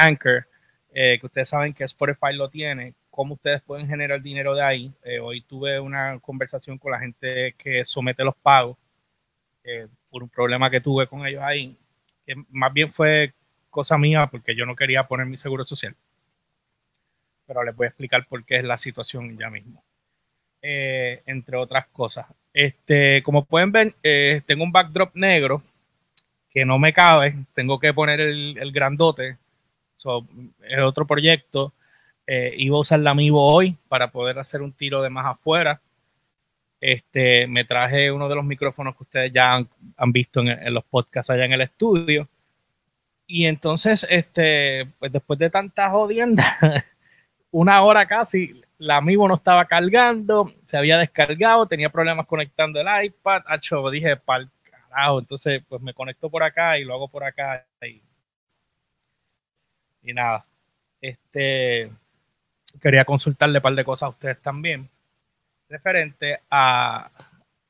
Anchor, eh, que ustedes saben que Spotify lo tiene, cómo ustedes pueden generar dinero de ahí. Eh, hoy tuve una conversación con la gente que somete los pagos por un problema que tuve con ellos ahí, que más bien fue cosa mía porque yo no quería poner mi seguro social. Pero les voy a explicar por qué es la situación ya mismo. entre otras cosas. Este, como pueden ver, tengo un backdrop negro que no me cabe, tengo que poner el, grandote. Es otro proyecto. Eh, iba a usar la Amiibo hoy para poder hacer un tiro de más afuera. Este, me traje uno de los micrófonos que ustedes ya han, visto en, los podcasts allá en el estudio. Y entonces, este, pues después de tantas jodiendas, una hora casi, la Amiibo no estaba cargando, se había descargado, tenía problemas conectando el iPad. Acho, dije, pal entonces, pues me conecto por acá y lo hago por acá y, y nada. Este quería consultarle un par de cosas a ustedes también referente a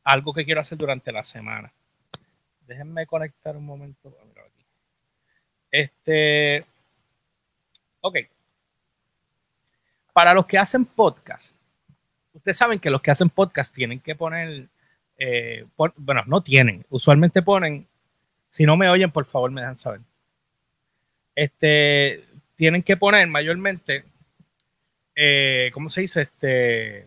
algo que quiero hacer durante la semana. Déjenme conectar un momento. Este, ok. Para los que hacen podcast, ustedes saben que los que hacen podcast tienen que poner eh, bueno, no tienen, usualmente ponen, si no me oyen, por favor me dejan saber. Este, tienen que poner mayormente, eh, ¿cómo se dice? Este,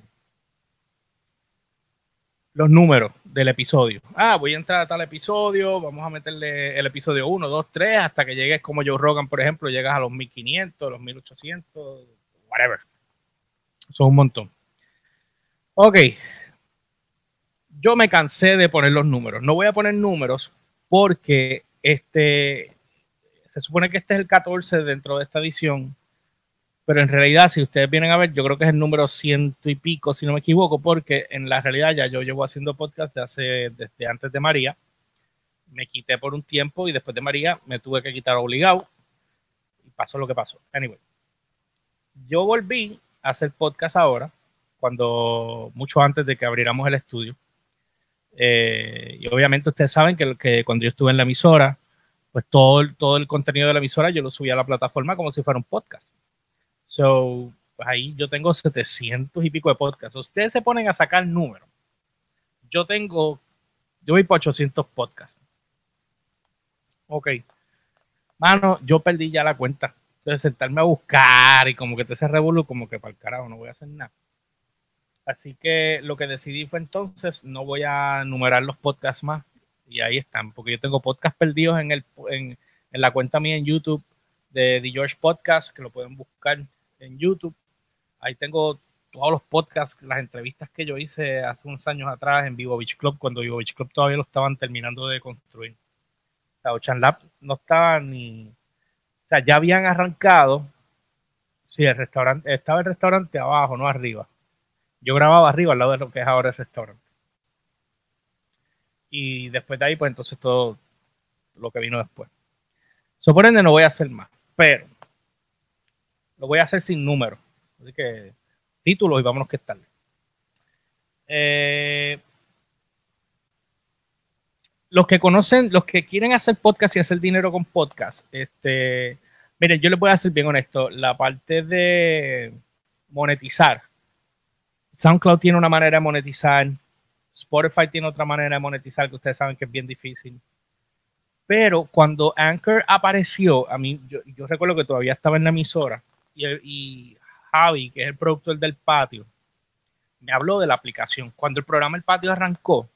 los números del episodio. Ah, voy a entrar a tal episodio, vamos a meterle el episodio 1, 2, 3, hasta que llegues como Joe Rogan, por ejemplo, llegas a los 1500, los 1800, whatever. Son un montón. Ok, yo me cansé de poner los números. No voy a poner números porque este se supone que este es el 14 dentro de esta edición, pero en realidad, si ustedes vienen a ver, yo creo que es el número ciento y pico, si no me equivoco, porque en la realidad ya yo llevo haciendo podcast desde, antes de María. Me quité por un tiempo y después de María me tuve que quitar obligado y pasó lo que pasó. Anyway, yo volví a hacer podcast ahora, cuando mucho antes de que abriéramos el estudio. Eh, y obviamente ustedes saben que, que, cuando yo estuve en la emisora, pues todo, el, todo el contenido de la emisora yo lo subía a la plataforma como si fuera un podcast. So, pues ahí yo tengo 700 y pico de podcasts. Ustedes se ponen a sacar números. Yo tengo, yo voy por 800 podcasts. Ok. Mano, yo perdí ya la cuenta. Entonces sentarme a buscar y como que te se revolú, como que para el carajo, no voy a hacer nada. Así que lo que decidí fue entonces, no voy a numerar los podcasts más. Y ahí están, porque yo tengo podcasts perdidos en, el, en, la cuenta mía en YouTube de The George Podcast, que lo pueden buscar en YouTube. Ahí tengo todos los podcasts, las entrevistas que yo hice hace unos años atrás en Vivo Beach Club, cuando Vivo Beach Club todavía lo estaban terminando de construir. Sea, Ocean Lab no estaba ni... O sea, ya habían arrancado. Sí, el restaurante, estaba el restaurante abajo, no arriba yo grababa arriba al lado de lo que es ahora el restaurante. Y después de ahí, pues entonces todo lo que vino después. Suponende no voy a hacer más, pero lo voy a hacer sin números. Así que títulos y vámonos que tal. Eh, los que conocen, los que quieren hacer podcast y hacer dinero con podcast, este, miren, yo les voy a ser bien honesto, la parte de monetizar SoundCloud tiene una manera de monetizar, Spotify tiene otra manera de monetizar que ustedes saben que es bien difícil. Pero cuando Anchor apareció, a mí, yo, recuerdo que todavía estaba en la emisora y, y, Javi, que es el productor del patio, me habló de la aplicación. Cuando el programa El Patio arrancó,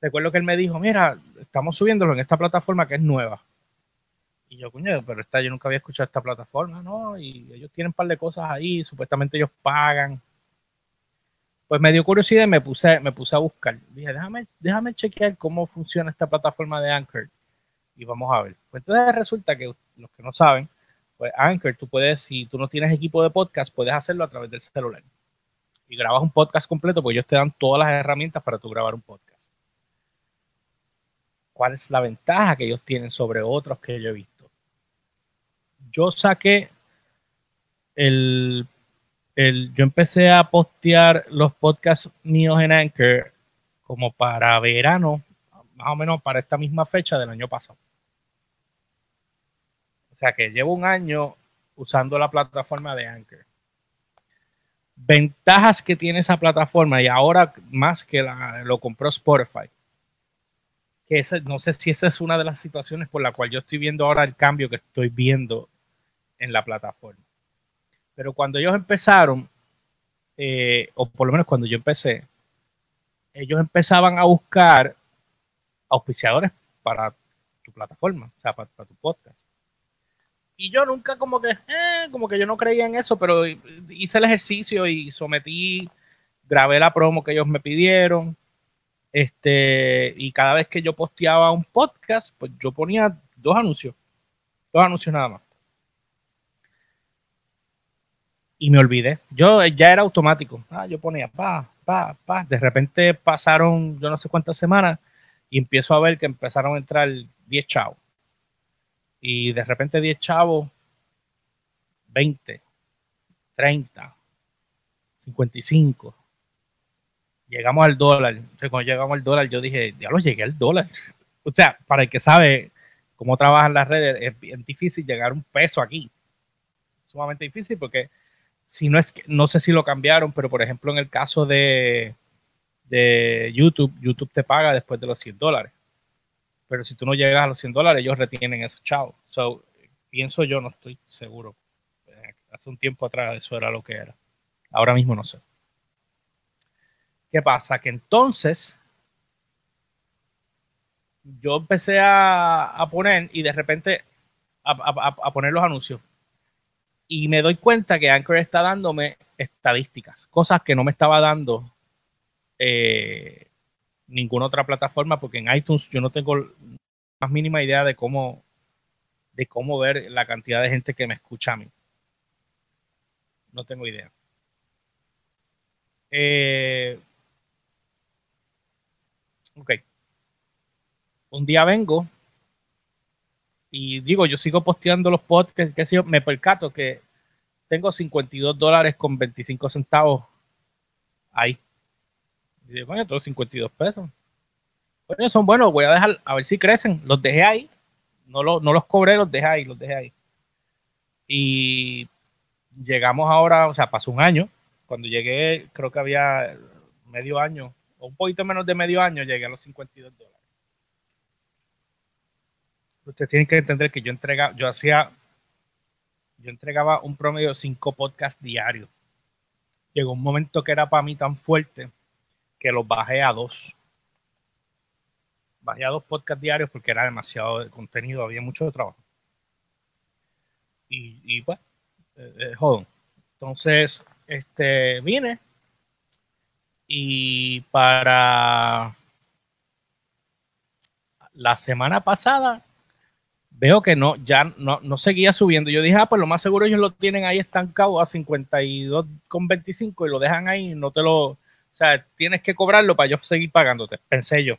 recuerdo que él me dijo, mira, estamos subiéndolo en esta plataforma que es nueva. Y yo, coño, pero esta, yo nunca había escuchado esta plataforma, ¿no? Y ellos tienen un par de cosas ahí, supuestamente ellos pagan pues me dio curiosidad y me puse, me puse a buscar. Dije, déjame, déjame chequear cómo funciona esta plataforma de Anchor y vamos a ver. Pues entonces resulta que los que no saben, pues Anchor, tú puedes, si tú no tienes equipo de podcast, puedes hacerlo a través del celular. Y grabas un podcast completo, pues ellos te dan todas las herramientas para tú grabar un podcast. ¿Cuál es la ventaja que ellos tienen sobre otros que yo he visto? Yo saqué el yo empecé a postear los podcasts míos en Anchor como para verano, más o menos para esta misma fecha del año pasado. O sea que llevo un año usando la plataforma de Anchor. Ventajas que tiene esa plataforma y ahora más que lo compró Spotify. Que no sé si esa es una de las situaciones por la cual yo estoy viendo ahora el cambio que estoy viendo en la plataforma. Pero cuando ellos empezaron, eh, o por lo menos cuando yo empecé, ellos empezaban a buscar auspiciadores para tu plataforma, o sea, para, tu podcast. Y yo nunca como que, eh, como que yo no creía en eso, pero hice el ejercicio y sometí, grabé la promo que ellos me pidieron. Este, y cada vez que yo posteaba un podcast, pues yo ponía dos anuncios, dos anuncios nada más. Y me olvidé. Yo ya era automático. Ah, yo ponía pa, pa, pa. De repente pasaron yo no sé cuántas semanas y empiezo a ver que empezaron a entrar 10 chavos. Y de repente 10 chavos, 20, 30, 55. Llegamos al dólar. cuando llegamos al dólar, yo dije, ya lo llegué al dólar. O sea, para el que sabe cómo trabajan las redes, es bien difícil llegar un peso aquí. Sumamente difícil porque si no es que, no sé si lo cambiaron, pero por ejemplo en el caso de, de YouTube, YouTube te paga después de los 100 dólares. Pero si tú no llegas a los 100 dólares, ellos retienen esos chavos. So, pienso yo, no estoy seguro. Hace un tiempo atrás eso era lo que era. Ahora mismo no sé. ¿Qué pasa? Que entonces yo empecé a, poner y de repente a, poner los anuncios. Y me doy cuenta que Anchor está dándome estadísticas, cosas que no me estaba dando eh, ninguna otra plataforma, porque en iTunes yo no tengo más mínima idea de cómo, de cómo ver la cantidad de gente que me escucha a mí. No tengo idea. Eh, ok. Un día vengo y digo, yo sigo posteando los podcasts, que yo, me percato que tengo 52 dólares con 25 centavos ahí. Y digo, bueno, todos 52 pesos. Bueno, son buenos, voy a dejar, a ver si crecen. Los dejé ahí. No, no los cobré, los dejé ahí, los dejé ahí. Y llegamos ahora, o sea, pasó un año. Cuando llegué, creo que había medio año, o un poquito menos de medio año, llegué a los 52 dólares. Ustedes tienen que entender que yo entregaba, yo hacía, yo entregaba un promedio de cinco podcasts diarios. Llegó un momento que era para mí tan fuerte que los bajé a dos. Bajé a dos podcasts diarios porque era demasiado contenido, había mucho trabajo. Y, y pues, eh, eh. Entonces, este, vine y para la semana pasada veo que no, ya no, no, seguía subiendo. Yo dije, ah, pues lo más seguro ellos lo tienen ahí estancado a 52,25 y lo dejan ahí no te lo, o sea, tienes que cobrarlo para yo seguir pagándote, pensé yo.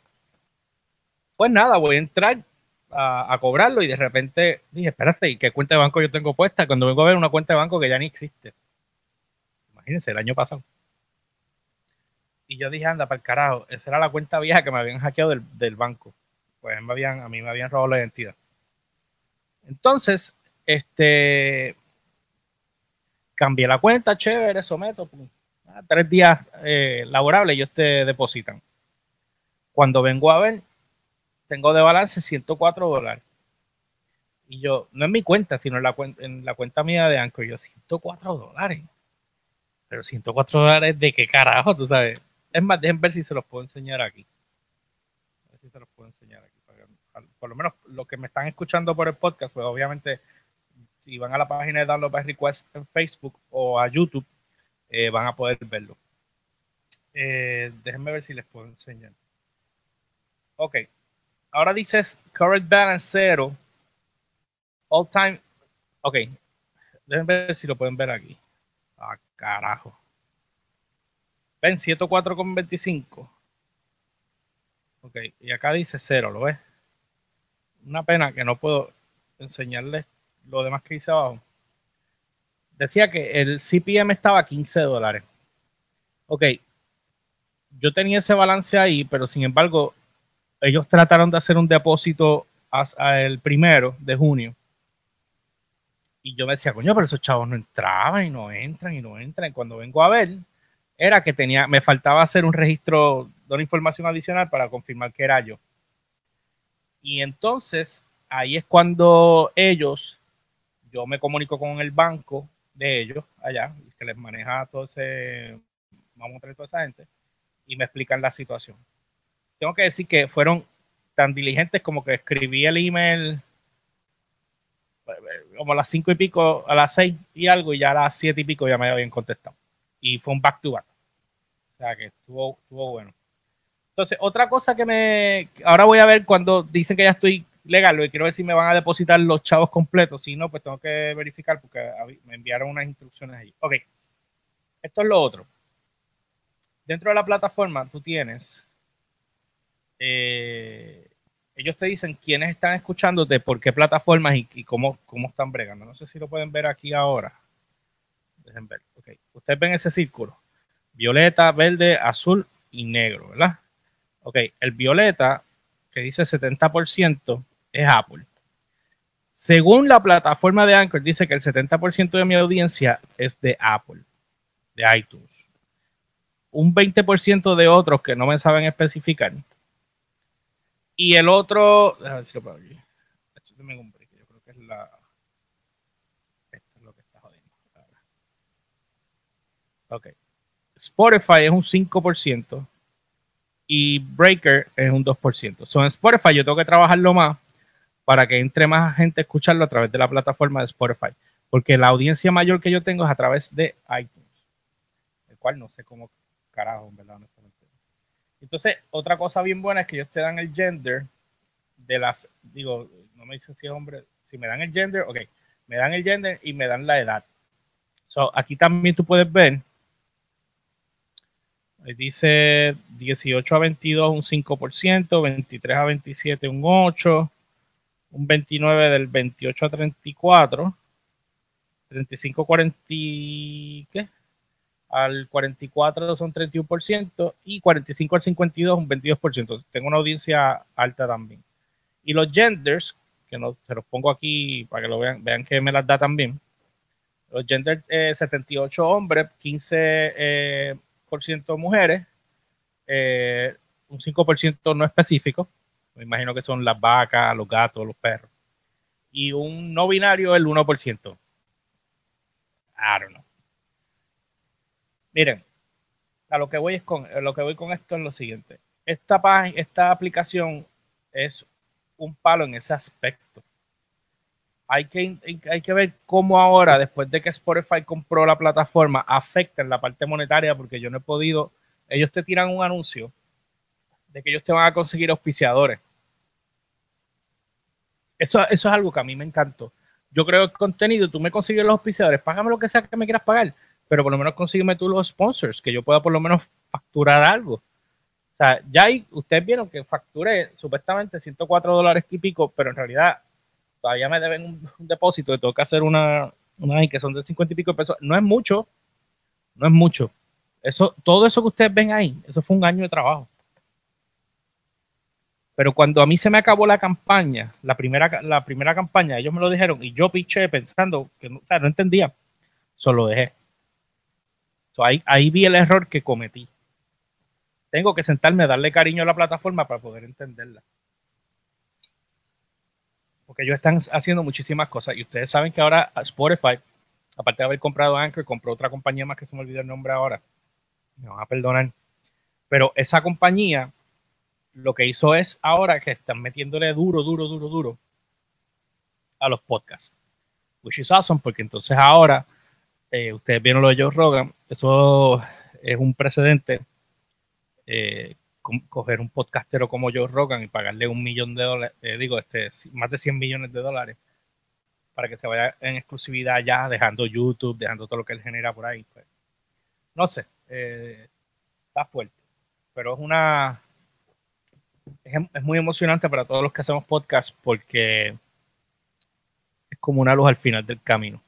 Pues nada, voy a entrar a, cobrarlo y de repente dije, espérate, ¿y qué cuenta de banco yo tengo puesta? Cuando vengo a ver una cuenta de banco que ya ni existe. Imagínense, el año pasado. Y yo dije, anda, para el carajo, esa era la cuenta vieja que me habían hackeado del, banco. Pues me habían, a mí me habían robado la identidad. Entonces, este, cambié la cuenta, chévere, someto, pum, tres días eh, laborables ellos te depositan. Cuando vengo a ver, tengo de balance 104 dólares. Y yo, no en mi cuenta, sino en la, en la cuenta mía de Anchor, yo 104 dólares. Pero 104 dólares de qué carajo, tú sabes. Es más, déjenme ver si se los puedo enseñar aquí. A ver si se los puedo enseñar aquí. Por lo menos los que me están escuchando por el podcast, pues obviamente si van a la página de Download by Request en Facebook o a YouTube, eh, van a poder verlo. Eh, déjenme ver si les puedo enseñar. Ok. Ahora dices current balance cero. All time. Ok. Déjenme ver si lo pueden ver aquí. Ah, carajo. Ven, 104,25. Ok. Y acá dice cero, ¿lo ves? Una pena que no puedo enseñarles lo demás que dice abajo decía que el CPM estaba a 15 dólares. Ok, yo tenía ese balance ahí, pero sin embargo, ellos trataron de hacer un depósito hasta el primero de junio Y yo me decía, coño, pero esos chavos no entraban y no entran y no entran. Y cuando vengo a ver, era que tenía, me faltaba hacer un registro de una información adicional para confirmar que era yo. Y entonces, ahí es cuando ellos, yo me comunico con el banco de ellos allá, que les maneja todo ese, vamos a traer toda esa gente, y me explican la situación. Tengo que decir que fueron tan diligentes como que escribí el email como a las cinco y pico, a las seis y algo, y ya a las siete y pico ya me habían contestado. Y fue un back to back. O sea que estuvo, estuvo bueno. Entonces, otra cosa que me. Ahora voy a ver cuando dicen que ya estoy legal, y quiero ver si me van a depositar los chavos completos. Si no, pues tengo que verificar porque me enviaron unas instrucciones ahí. Ok. Esto es lo otro. Dentro de la plataforma, tú tienes. Eh, ellos te dicen quiénes están escuchándote, por qué plataformas y, cómo, cómo están bregando. No sé si lo pueden ver aquí ahora. Dejen ver. Okay. Ustedes ven ese círculo. Violeta, verde, azul y negro, ¿verdad? Ok, el violeta, que dice 70%, es Apple. Según la plataforma de Anchor, dice que el 70% de mi audiencia es de Apple, de iTunes. Un 20% de otros que no me saben especificar y el otro, déjame ver si lo yo creo que es la. Esto es lo que está jodiendo. Ok. Spotify es un 5% y Breaker es un 2%. So, en Spotify yo tengo que trabajarlo más para que entre más gente a escucharlo a través de la plataforma de Spotify. Porque la audiencia mayor que yo tengo es a través de iTunes. El cual no sé cómo carajo, en verdad. Entonces, otra cosa bien buena es que ellos te dan el gender de las, digo, no me dicen si es hombre, si me dan el gender, ok, me dan el gender y me dan la edad. So, aquí también tú puedes ver, dice 18 a 22 un 5%, 23 a 27 un 8%, un 29 del 28 a 34, 35 a 40, ¿qué? al 44 son 31% y 45 al 52 un 22%. Tengo una audiencia alta también. Y los genders, que no, se los pongo aquí para que lo vean, vean que me las da también. Los genders, 78 eh, hombres, 15% eh, por ciento mujeres, eh, un 5% no específico. Me imagino que son las vacas, los gatos, los perros. Y un no binario, el 1%. I don't know. Miren, a lo que voy es con lo que voy con esto es lo siguiente. Esta página, esta aplicación es un palo en ese aspecto. Hay que, hay que ver cómo ahora, después de que Spotify compró la plataforma, afecta en la parte monetaria, porque yo no he podido. Ellos te tiran un anuncio de que ellos te van a conseguir auspiciadores. Eso, eso es algo que a mí me encantó. Yo creo el contenido, tú me consigues los auspiciadores, págame lo que sea que me quieras pagar pero por lo menos consígueme tú los sponsors, que yo pueda por lo menos facturar algo. O sea, ya ahí ustedes vieron que facturé supuestamente 104 dólares y pico, pero en realidad todavía me deben un, depósito y tengo que hacer una, una que son de 50 y pico de pesos. No es mucho, no es mucho. Eso, todo eso que ustedes ven ahí, eso fue un año de trabajo. Pero cuando a mí se me acabó la campaña, la primera, la primera campaña, ellos me lo dijeron y yo piché pensando que no, no entendía, solo dejé ahí, vi el error que cometí. Tengo que sentarme a darle cariño a la plataforma para poder entenderla. Porque ellos están haciendo muchísimas cosas y ustedes saben que ahora Spotify, aparte de haber comprado Anchor, compró otra compañía más que se me olvidó el nombre ahora. Me van a perdonar. Pero esa compañía lo que hizo es ahora que están metiéndole duro, duro, duro, duro a los podcasts. Which is awesome, porque entonces ahora eh, ustedes vieron lo de Joe Rogan, eso es un precedente. Eh, coger un podcastero como Joe Rogan y pagarle un millón de dólares, eh, digo, este, más de 100 millones de dólares para que se vaya en exclusividad ya, dejando YouTube, dejando todo lo que él genera por ahí. Pues. No sé, está fuerte, pero es una, es, es, muy emocionante para todos los que hacemos podcast porque es como una luz al final del camino.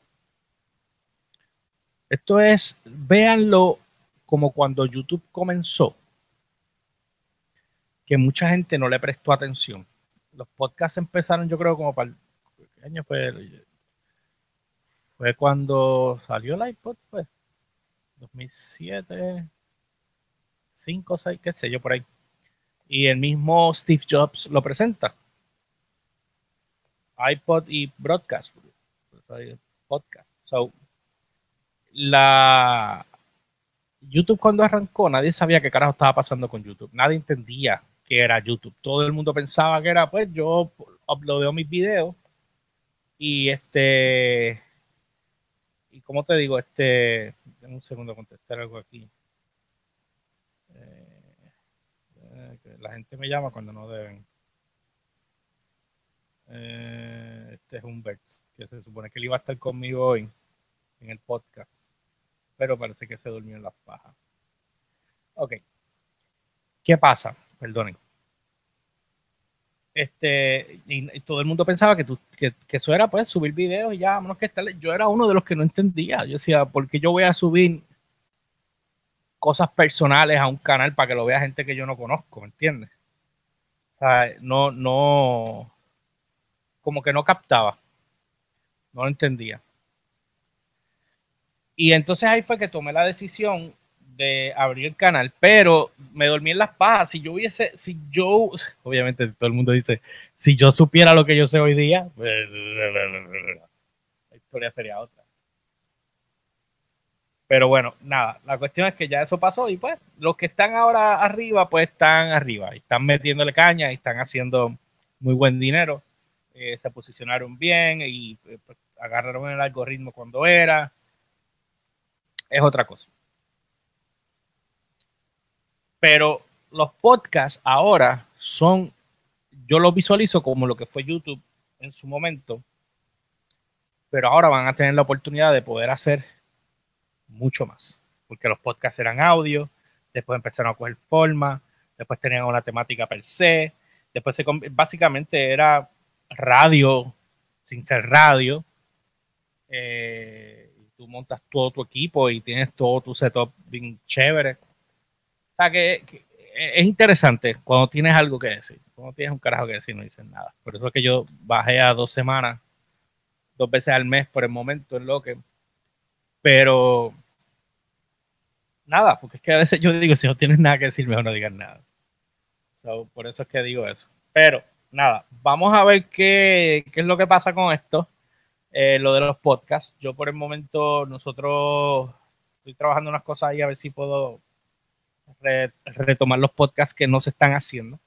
Esto es, véanlo como cuando YouTube comenzó, que mucha gente no le prestó atención. Los podcasts empezaron, yo creo, como para el ¿qué año fue? Fue cuando salió el iPod, pues. 2007, 5, 6, qué sé yo, por ahí. Y el mismo Steve Jobs lo presenta. iPod y Broadcast. Podcast. So, la YouTube cuando arrancó, nadie sabía qué carajo estaba pasando con YouTube. Nadie entendía qué era YouTube. Todo el mundo pensaba que era, pues yo uploadeo mis videos y este y como te digo, este un segundo contestar algo aquí. Eh, la gente me llama cuando no deben. Eh, este es Humbert, que se supone que él iba a estar conmigo hoy en el podcast, pero parece que se durmió en las pajas. Ok. ¿Qué pasa? Perdonen. Este, y, todo el mundo pensaba que, tú, que, eso era pues subir videos y ya, vámonos que estar. Yo era uno de los que no entendía. Yo decía, ¿por qué yo voy a subir cosas personales a un canal para que lo vea gente que yo no conozco? ¿Me entiendes? O sea, no, no, como que no captaba. No lo entendía. Y entonces ahí fue que tomé la decisión de abrir el canal, pero me dormí en las pajas. Si yo hubiese, si yo, obviamente todo el mundo dice, si yo supiera lo que yo sé hoy día, la historia sería otra. Pero bueno, nada, la cuestión es que ya eso pasó y pues los que están ahora arriba, pues están arriba, y están metiéndole caña y están haciendo muy buen dinero, eh, se posicionaron bien y eh, pues, agarraron el algoritmo cuando era, es otra cosa. Pero los podcasts ahora son, yo los visualizo como lo que fue YouTube en su momento, pero ahora van a tener la oportunidad de poder hacer mucho más, porque los podcasts eran audio, después empezaron a coger forma, después tenían una temática per se, después se, básicamente era radio sin ser radio. Eh, tú montas todo tu equipo y tienes todo tu setup bien chévere sea que, es interesante cuando tienes algo que decir. Cuando tienes un carajo que decir, no dices nada. Por eso es que yo bajé a dos semanas, dos veces al mes por el momento en lo que. Pero nada, porque es que a veces yo digo, si no tienes nada que decir, mejor no digas nada. por eso es que digo eso. Pero nada, vamos a ver qué, qué es lo que pasa con esto. Eh, lo de los podcasts. Yo por el momento, nosotros estoy trabajando unas cosas ahí a ver si puedo retomar los podcasts que no se están haciendo.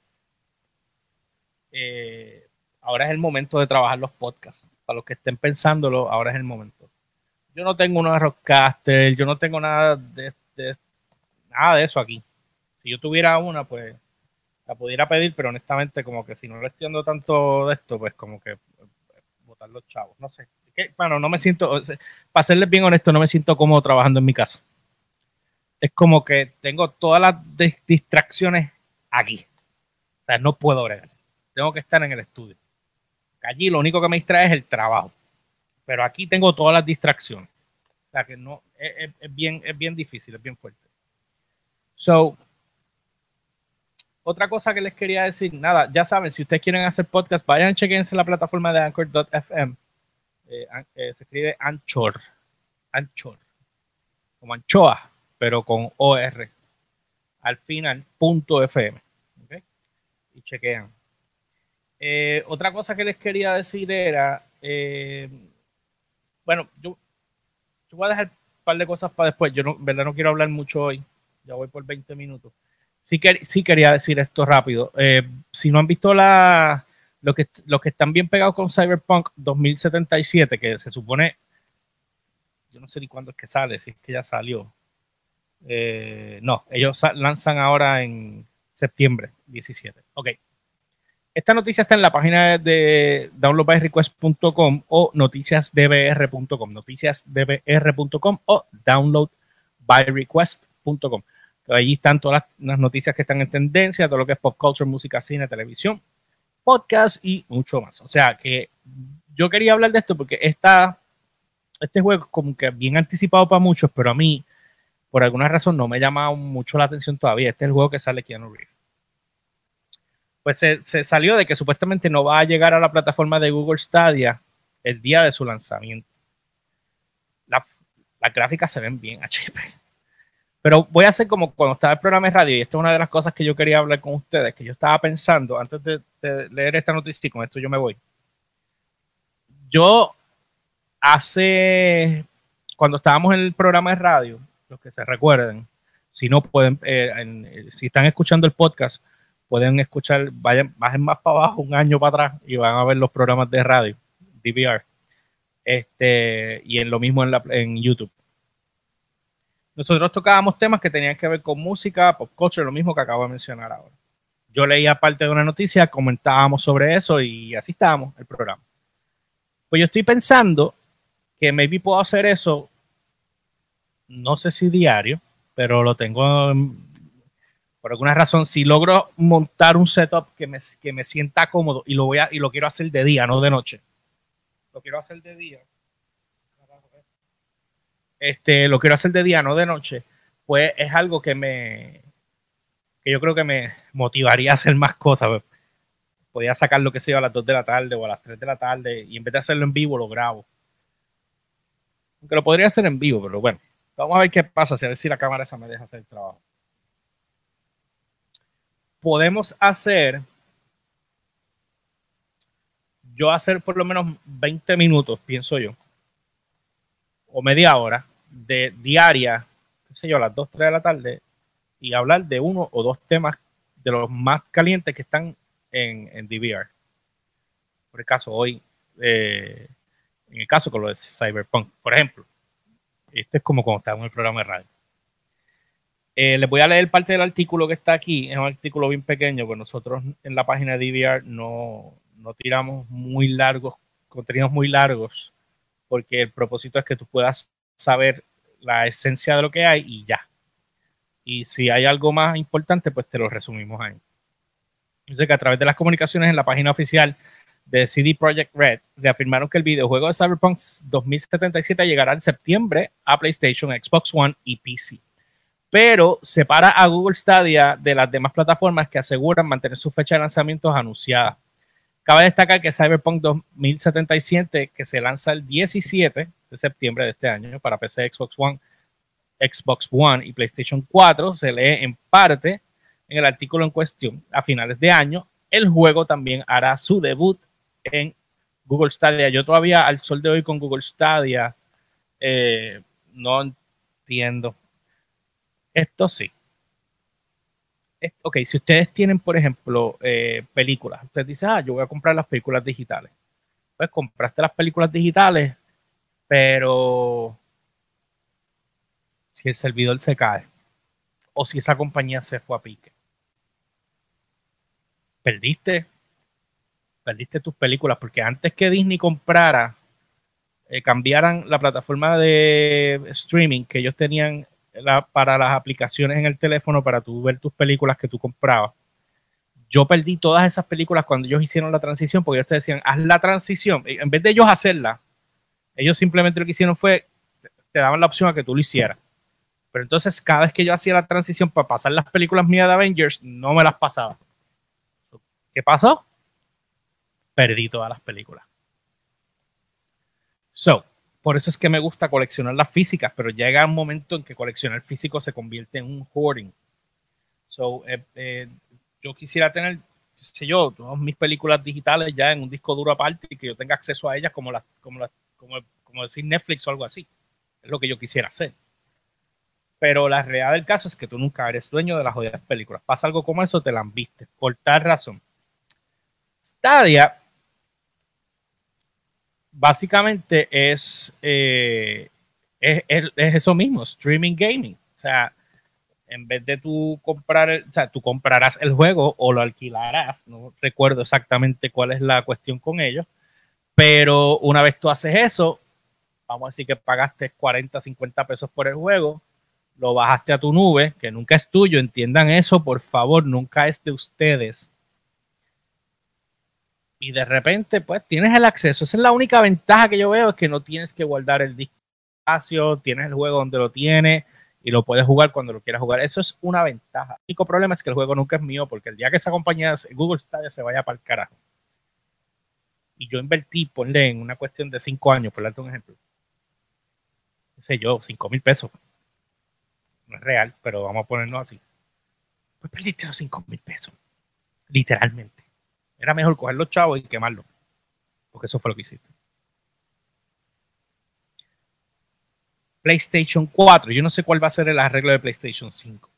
Eh, ahora es el momento de trabajar los podcasts. Para los que estén pensándolo, ahora es el momento. Yo no tengo una rockcaster, yo no tengo nada de, nada de eso aquí. Si yo tuviera una, pues la pudiera pedir, pero honestamente, como que si no le estoy tanto de esto, pues como que botar los chavos. No sé. bueno, no me siento, para serles bien honesto, no me siento cómodo trabajando en mi casa es como que tengo todas las distracciones aquí. O sea, no puedo bregar. Tengo que estar en el estudio. Allí lo único que me distrae es el trabajo. Pero aquí tengo todas las distracciones. O sea que no, es, bien, es bien difícil, es bien fuerte. So, otra cosa que les quería decir, nada, ya saben, si ustedes quieren hacer podcast, vayan, chequense la plataforma de Anchor.fm. Eh, eh, se escribe Anchor. Anchor. Como anchoa pero con OR al final, punto FM. Y chequean. Eh, otra cosa que les quería decir era, eh, bueno, yo, voy a dejar un par de cosas para después. Yo no, verdad no quiero hablar mucho hoy. Ya voy por 20 minutos. Sí, que, sí quería decir esto rápido. Eh, si no han visto la, lo que, los que están bien pegados con Cyberpunk 2077, que se supone, yo no sé ni cuándo es que sale, si es que ya salió. Eh, no, ellos lanzan ahora en septiembre 17. Ok. Esta noticia está en la página de downloadbyrequest.com o noticiasdbr.com, noticiasdbr.com o downloadbyrequest.com. Allí están todas las, noticias que están en tendencia, todo lo que es pop culture, música, cine, televisión, podcast y mucho más. O sea que yo quería hablar de esto porque esta, este juego como que bien anticipado para muchos, pero a mí por alguna razón no me llama mucho la atención todavía. Este es el juego que sale Keanu Reeves. Pues se, salió de que supuestamente no va a llegar a la plataforma de Google Stadia el día de su lanzamiento. las gráficas se ven bien HP. Pero voy a hacer como cuando estaba el programa de radio, y esto es una de las cosas que yo quería hablar con ustedes, que yo estaba pensando antes de, leer esta noticia, y con esto yo me voy. Yo hace, cuando estábamos en el programa de radio, que se recuerden, si no pueden, eh, eh, si están escuchando el podcast, pueden escuchar, vayan, bajen más para abajo, un año para atrás, y van a ver los programas de radio, DVR. Este, y en lo mismo en, la, en YouTube nosotros tocábamos temas que tenían que ver con música, pop culture, lo mismo que acabo de mencionar ahora. Yo leía parte de una noticia, comentábamos sobre eso y así estábamos el programa. Pues yo estoy pensando que maybe puedo hacer eso, no sé si diario, pero lo tengo por alguna razón. Si logro montar un setup que me, que me sienta cómodo y lo voy a, y lo quiero hacer de día, no de noche. Lo quiero hacer de día este, lo quiero hacer de día, no de noche, pues es algo que me, que yo creo que me motivaría a hacer más cosas. Podía sacar lo que sea a las 2 de la tarde o a las 3 de la tarde y en vez de hacerlo en vivo lo grabo. Aunque lo podría hacer en vivo, pero bueno, vamos a ver qué pasa, a ver si la cámara esa me deja hacer el trabajo. Podemos hacer, yo hacer por lo menos 20 minutos, pienso yo, o media hora, de diaria, qué sé yo, a las 2, 3 de la tarde, y hablar de uno o dos temas de los más calientes que están en, DVR. Por el caso, hoy, eh, en el caso con lo de Cyberpunk, por ejemplo, este es como cuando estaba en el programa de radio. Eh, les voy a leer parte del artículo que está aquí. Es un artículo bien pequeño, pues nosotros en la página de DVR no, no tiramos muy largos, contenidos muy largos, porque el propósito es que tú puedas saber la esencia de lo que hay y ya. Y si hay algo más importante, pues te lo resumimos ahí. Dice a través de las comunicaciones en la página oficial de CD Projekt Red reafirmaron que el videojuego de Cyberpunk 2077 llegará en septiembre a PlayStation, Xbox One y PC. Pero separa a Google Stadia de las demás plataformas que aseguran mantener su fecha de lanzamiento anunciada. Cabe destacar que Cyberpunk 2077, que se lanza el 17 de septiembre de este año para PC, Xbox One, Xbox One y PlayStation 4, se lee en parte en el artículo en cuestión. A finales de año, el juego también hará su debut en Google Stadia. Yo todavía al sol de hoy con Google Stadia eh, no entiendo. Esto sí ok, si ustedes tienen, por ejemplo, eh, películas, ustedes dicen, ah, yo voy a comprar las películas digitales. Pues compraste las películas digitales, pero si el servidor se cae o si esa compañía se fue a pique, perdiste, perdiste tus películas, porque antes que Disney comprara, eh, cambiaran la plataforma de streaming que ellos tenían para las aplicaciones en el teléfono para tú ver tus películas que tú comprabas. Yo perdí todas esas películas cuando ellos hicieron la transición, porque ellos te decían, haz la transición. En vez de ellos hacerla, ellos simplemente lo que hicieron fue, te daban la opción a que tú lo hicieras. Pero entonces, cada vez que yo hacía la transición para pasar las películas mías de Avengers, no me las pasaba. ¿Qué pasó? Perdí todas las películas. So, por eso es que me gusta coleccionar las físicas, pero llega un momento en que coleccionar físico se convierte en un hoarding. So, eh, eh, yo quisiera tener, qué sé yo, todas mis películas digitales ya en un disco duro aparte y que yo tenga acceso a ellas como, las, como, las, como, como decir Netflix o algo así. Es lo que yo quisiera hacer. Pero la realidad del caso es que tú nunca eres dueño de las jodidas películas. Pasa algo como eso, te las viste. Por tal razón. Stadia básicamente es, eh, es, eso mismo, streaming gaming. O sea, en vez de tú comprar, o sea, tú comprarás el juego o lo alquilarás, no recuerdo exactamente cuál es la cuestión con ellos, pero una vez tú haces eso, vamos a decir que pagaste 40, 50 pesos por el juego, lo bajaste a tu nube, que nunca es tuyo, entiendan eso, por favor, nunca es de ustedes y de repente pues tienes el acceso. Esa es la única ventaja que yo veo, es que no tienes que guardar el disco espacio, tienes el juego donde lo tienes y lo puedes jugar cuando lo quieras jugar. Eso es una ventaja. El único problema es que el juego nunca es mío porque el día que esa compañía Google Stadia se vaya para el carajo y yo invertí, ponle en una cuestión de cinco años, por darte un ejemplo. sé yo, 5 mil pesos. No es real, pero vamos a ponernos así. Pues perdiste los 5 mil pesos. Literalmente. Era mejor coger los chavos y quemarlos. Porque eso fue lo que hiciste. PlayStation 4. Yo no sé cuál va a ser el arreglo de PlayStation 5.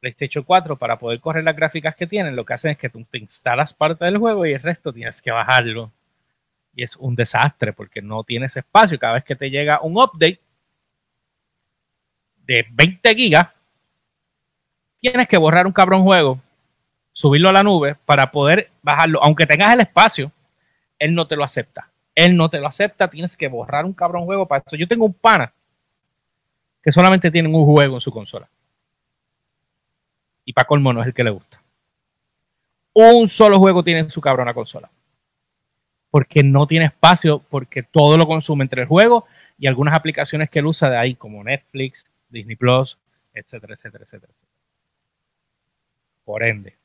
PlayStation 4, para poder correr las gráficas que tienen, lo que hacen es que tú te instalas parte del juego y el resto tienes que bajarlo. Y es un desastre porque no tienes espacio. Cada vez que te llega un update de 20 gigas, tienes que borrar un cabrón juego, subirlo a la nube para poder bajarlo. Aunque tengas el espacio, él no te lo acepta. Él no te lo acepta, tienes que borrar un cabrón juego para eso. Yo tengo un pana que solamente tienen un juego en su consola. Y para colmo no es el que le gusta. Un solo juego tiene en su cabrona consola. Porque no tiene espacio, porque todo lo consume entre el juego y algunas aplicaciones que él usa de ahí, como Netflix, Disney Plus, etcétera, etcétera, etcétera. Por ende.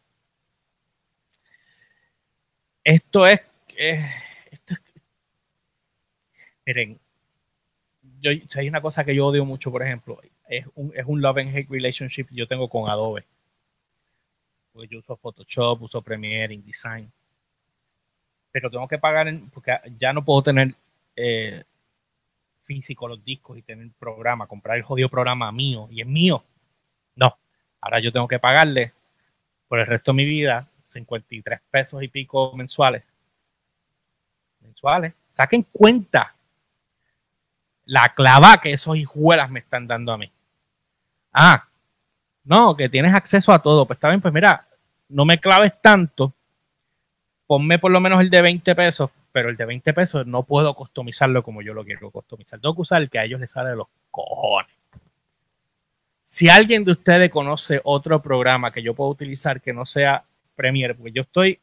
Esto es, esto es miren, yo, si hay una cosa que yo odio mucho, por ejemplo, es un, es un love and hate relationship que yo tengo con Adobe. Porque yo uso Photoshop, uso Premiere, InDesign. Pero tengo que pagar, porque ya no puedo tener eh, físico los discos y tener programa, comprar el jodido programa mío y es mío. No, ahora yo tengo que pagarle por el resto de mi vida 53 pesos y pico mensuales. Mensuales. Saquen cuenta la clava que esos hijuelas me están dando a mí. Ah, no, que tienes acceso a todo. Pues está bien, pues mira, no me claves tanto. Ponme por lo menos el de 20 pesos, pero el de 20 pesos no puedo customizarlo como yo lo quiero customizar. Tengo que usar el que a ellos les sale de los cojones. Si alguien de ustedes conoce otro programa que yo puedo utilizar que no sea Premiere, porque yo estoy,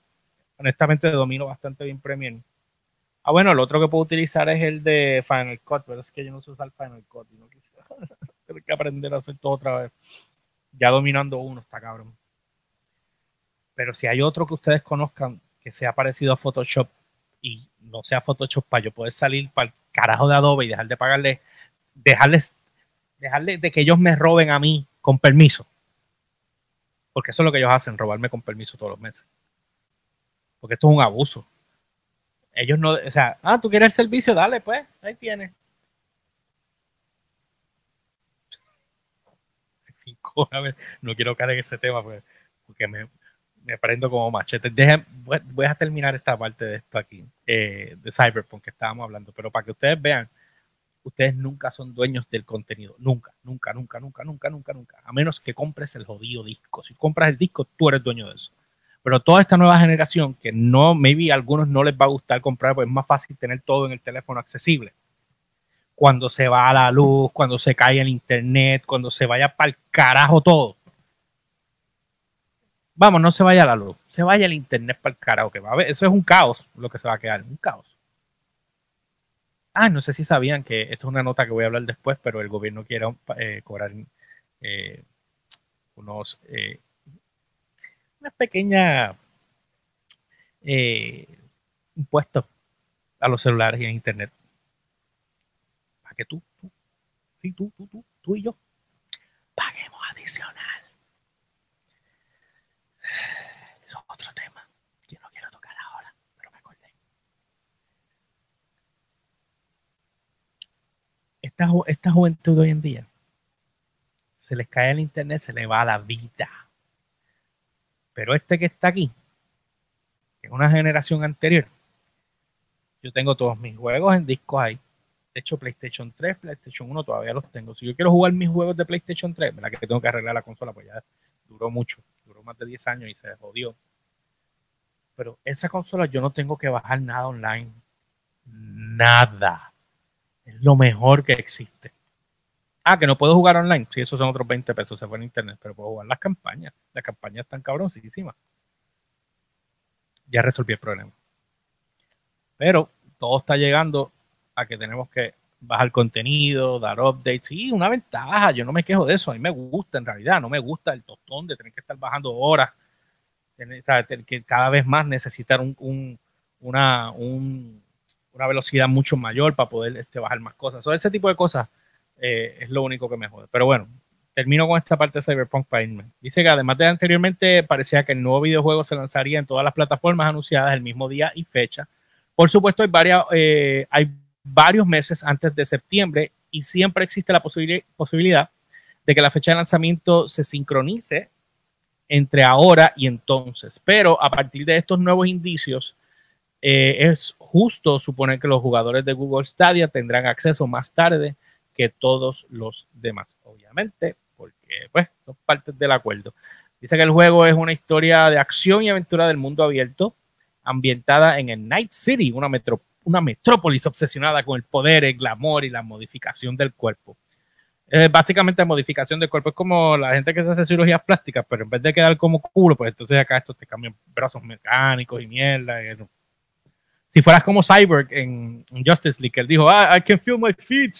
honestamente, domino bastante bien Premiere Ah, bueno, el otro que puedo utilizar es el de Final Cut, pero es que yo no sé usar Final Cut y no quisiera tener que aprender a hacer todo otra vez. Ya dominando uno, está cabrón. Pero si hay otro que ustedes conozcan que sea parecido a Photoshop y no sea Photoshop para yo poder salir para el carajo de Adobe y dejar de pagarle, dejarles, dejarles de que ellos me roben a mí con permiso. Porque eso es lo que ellos hacen, robarme con permiso todos los meses. Porque esto es un abuso. Ellos no, o sea, ah, tú quieres el servicio, dale, pues, ahí tienes. no quiero caer en ese tema pues, porque me, me prendo como machete. Dejen, voy, a terminar esta parte de esto aquí, eh, de Cyberpunk que estábamos hablando, pero para que ustedes vean, ustedes nunca son dueños del contenido. Nunca, nunca, nunca, nunca, nunca, nunca, nunca. A menos que compres el jodido disco. Si compras el disco, tú eres dueño de eso. Pero toda esta nueva generación, que no, maybe a algunos no les va a gustar comprar, pues es más fácil tener todo en el teléfono accesible. Cuando se va a la luz, cuando se cae el internet, cuando se vaya para el carajo todo. Vamos, no se vaya la luz, se vaya el internet para el carajo que va a ver. Eso es un caos lo que se va a quedar, un caos. Ah, no sé si sabían que esto es una nota que voy a hablar después, pero el gobierno quiere eh, cobrar eh, unos eh, una pequeña eh, impuesto a los celulares y a internet. Para que tú, tú, sí, tú, tú, tú, tú y yo paguemos adicional. Eso es otro tema que no quiero tocar ahora, pero me acordé. Esta, juventud hoy en día se les cae el internet, se le va la vida pero este que está aquí, que es una generación anterior, yo tengo todos mis juegos en discos ahí. De hecho, PlayStation 3, PlayStation 1 todavía los tengo. Si yo quiero jugar mis juegos de PlayStation 3, ¿verdad? Que tengo que arreglar la consola, pues ya duró mucho. Duró más de 10 años y se jodió. Pero esa consola yo no tengo que bajar nada online. Nada. Es lo mejor que existe. Ah, que no puedo jugar online. Sí, esos son otros 20 pesos, se fue en internet, pero puedo jugar las campañas. Las campañas están cabroncísimas. Ya resolví el problema. Pero todo está llegando a que tenemos que bajar contenido, dar updates. Sí, una ventaja, yo no me quejo de eso. A mí me gusta en realidad, no me gusta el tostón de tener que estar bajando horas. que cada vez más necesitar un, una, una velocidad mucho mayor para poder este, bajar más cosas. O ese tipo de cosas Eh, es lo único que me jode. Pero bueno, termino con esta parte de Cyberpunk para Dice que además de anteriormente, parecía que el nuevo videojuego se lanzaría en todas las plataformas anunciadas el mismo día y fecha. Por supuesto, hay, eh, varios meses antes de septiembre y siempre existe la posibilidad de que la fecha de lanzamiento se sincronice entre ahora y entonces. Pero a partir de estos nuevos indicios, eh, es justo suponer que los jugadores de Google Stadia tendrán acceso más tarde que todos los demás, obviamente, porque pues son partes del acuerdo. Dice que el juego es una historia de acción y aventura del mundo abierto, ambientada en el Night City, una, una metrópolis obsesionada con el poder, el glamour y la modificación del cuerpo. Eh, básicamente modificación del cuerpo es como la gente que se hace cirugías plásticas, pero en vez de quedar como culo, pues entonces acá estos te cambian brazos mecánicos y mierda. Si fueras como Cyborg en, Justice League, él dijo, ah, I can feel my feet.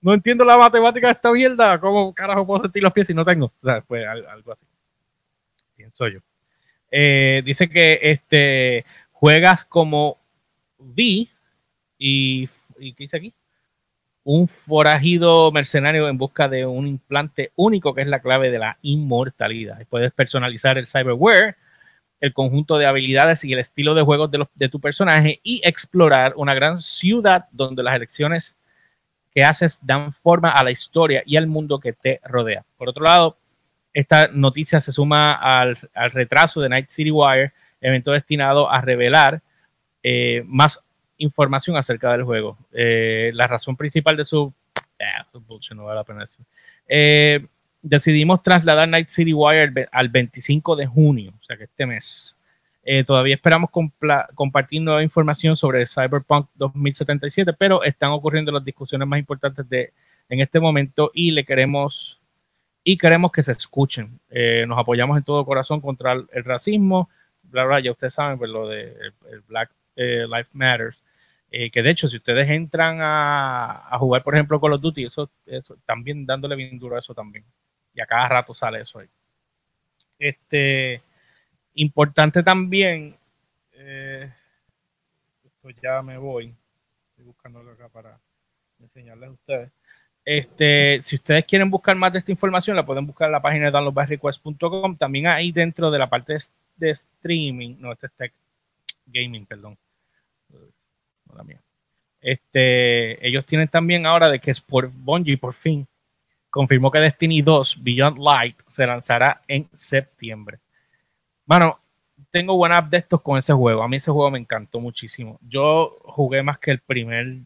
No entiendo la matemática de esta mierda. ¿Cómo carajo puedo sentir los pies si no tengo? O sea, pues algo así. Pienso yo. Eh, dice que este juegas como V y, y ¿qué dice aquí? un forajido mercenario en busca de un implante único que es la clave de la inmortalidad. Puedes personalizar el cyberware, el conjunto de habilidades y el estilo de juego de, tu personaje y explorar una gran ciudad donde las elecciones que haces dan forma a la historia y al mundo que te rodea. Por otro lado, esta noticia se suma al, retraso de Night City Wire, evento destinado a revelar eh, más información acerca del juego. Eh, la razón principal de su... Eh, decidimos trasladar Night City Wire al 25 de junio, o sea que este mes. todavía esperamos compartir nueva información sobre Cyberpunk 2077, pero están ocurriendo las discusiones más importantes de en este momento y le queremos y queremos que se escuchen. nos apoyamos en todo corazón contra el, racismo, bla bla, ya ustedes saben pues, lo de el, Black Life Matters. Eh, que de hecho, si ustedes entran a, jugar, por ejemplo, Call of Duty, eso, eso también dándole bien duro a eso también. Y a cada rato sale eso ahí. Este, importante también, eh, esto ya me voy, estoy buscando acá para enseñarles a ustedes. Este, si ustedes quieren buscar más de esta información, la pueden buscar en la página de downloadbyrequest.com. También ahí dentro de la parte de, streaming, no, este es gaming, perdón este, ellos tienen también ahora de que es por Bungie por fin confirmó que Destiny 2 Beyond Light se lanzará en septiembre. Bueno, tengo buenas de estos con ese juego. A mí ese juego me encantó muchísimo. Yo jugué más que el primer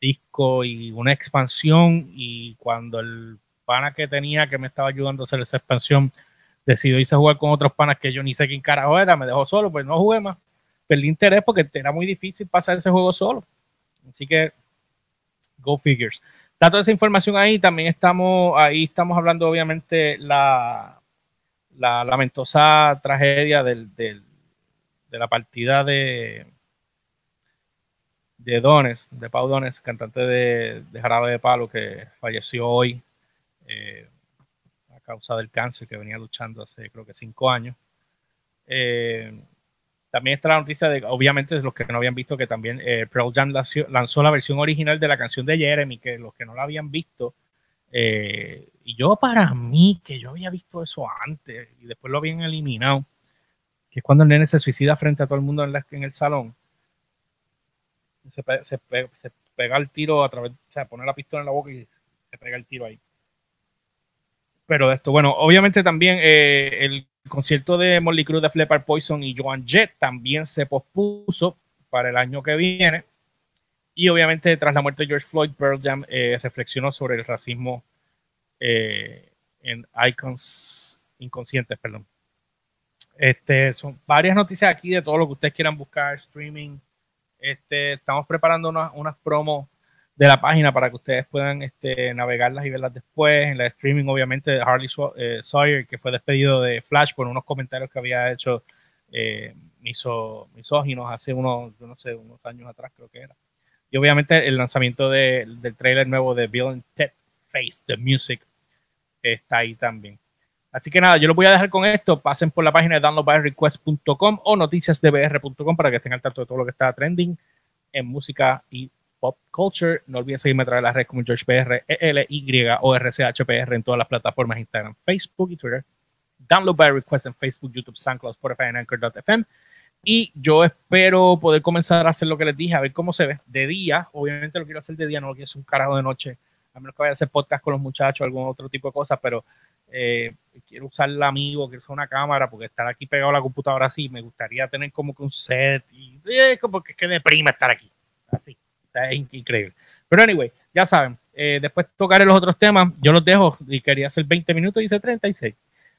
disco y una expansión y cuando el pana que tenía que me estaba ayudando a hacer esa expansión decidió irse a jugar con otros panas que yo ni sé quién carajo era, me dejó solo, pues no jugué más perdí interés porque era muy difícil pasar ese juego solo. Así que, go figures. Está toda esa información ahí. También estamos, ahí estamos hablando, obviamente, la, la lamentosa tragedia del, de la partida de, de Dones, de Pau Dones, cantante de, de Jarabe de Palo, que falleció hoy eh, a causa del cáncer que venía luchando hace creo que cinco años. Eh, también está la noticia de, obviamente, los que no habían visto, que también eh, Pearl Jam lanzó, la versión original de la canción de Jeremy, que los que no la habían visto, eh, y yo para mí, que yo había visto eso antes y después lo habían eliminado, que es cuando el nene se suicida frente a todo el mundo en, el salón, se, pega el tiro a través, o sea, pone la pistola en la boca y se pega el tiro ahí. Pero de esto, bueno, obviamente también eh, el el concierto de Molly Cruz de Flepper Poison y Joan Jett también se pospuso para el año que viene. Y obviamente, tras la muerte de George Floyd, Pearl Jam eh, reflexionó sobre el racismo eh, en Icons Inconscientes. Perdón. Este, son varias noticias aquí de todo lo que ustedes quieran buscar, streaming. Este, estamos preparando unas, unas promos de la página para que ustedes puedan este, navegarlas y verlas después. En la streaming, obviamente, de Harley eh, Sawyer, que fue despedido de Flash por unos comentarios que había hecho eh, misóginos hace unos, yo no sé, unos años atrás, creo que era. Y obviamente el lanzamiento del trailer nuevo de Bill and Ted Face, The Music, está ahí también. Así que nada, yo lo voy a dejar con esto. Pasen por la página de downloadbyrequest.com o noticiasdbr.com para que estén al tanto de todo lo que está trending en música y Pop Culture. No olviden seguirme a través de las redes como GeorgePR, E-L-Y o RCHPR en todas las plataformas Instagram, Facebook y Twitter. Download by request en Facebook, YouTube, SoundCloud, Spotify y Anchor.fm. Y yo espero poder comenzar a hacer lo que les dije, a ver cómo se ve. De día, obviamente lo quiero hacer de día, no lo quiero hacer un carajo de noche, a menos que vaya a hacer podcast con los muchachos, algún otro tipo de cosas, pero eh, quiero usar el amigo, quiero usar una cámara, porque estar aquí pegado a la computadora así, me gustaría tener como que un set, y eh, como que, que deprima estar aquí. Así, es increíble. Pero anyway, ya saben, eh, después tocaré los otros temas, yo los dejo y quería hacer 20 minutos y hice 36.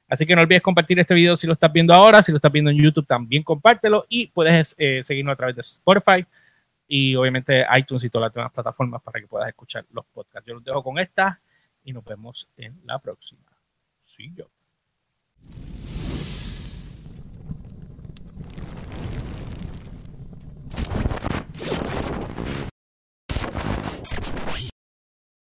Así que no olvides compartir este video si lo estás viendo ahora, si lo estás viendo en YouTube también compártelo y puedes eh, seguirnos a través de Spotify y obviamente iTunes y todas las demás plataformas para que puedas escuchar los podcasts. Yo los dejo con esta y nos vemos en la próxima. See you.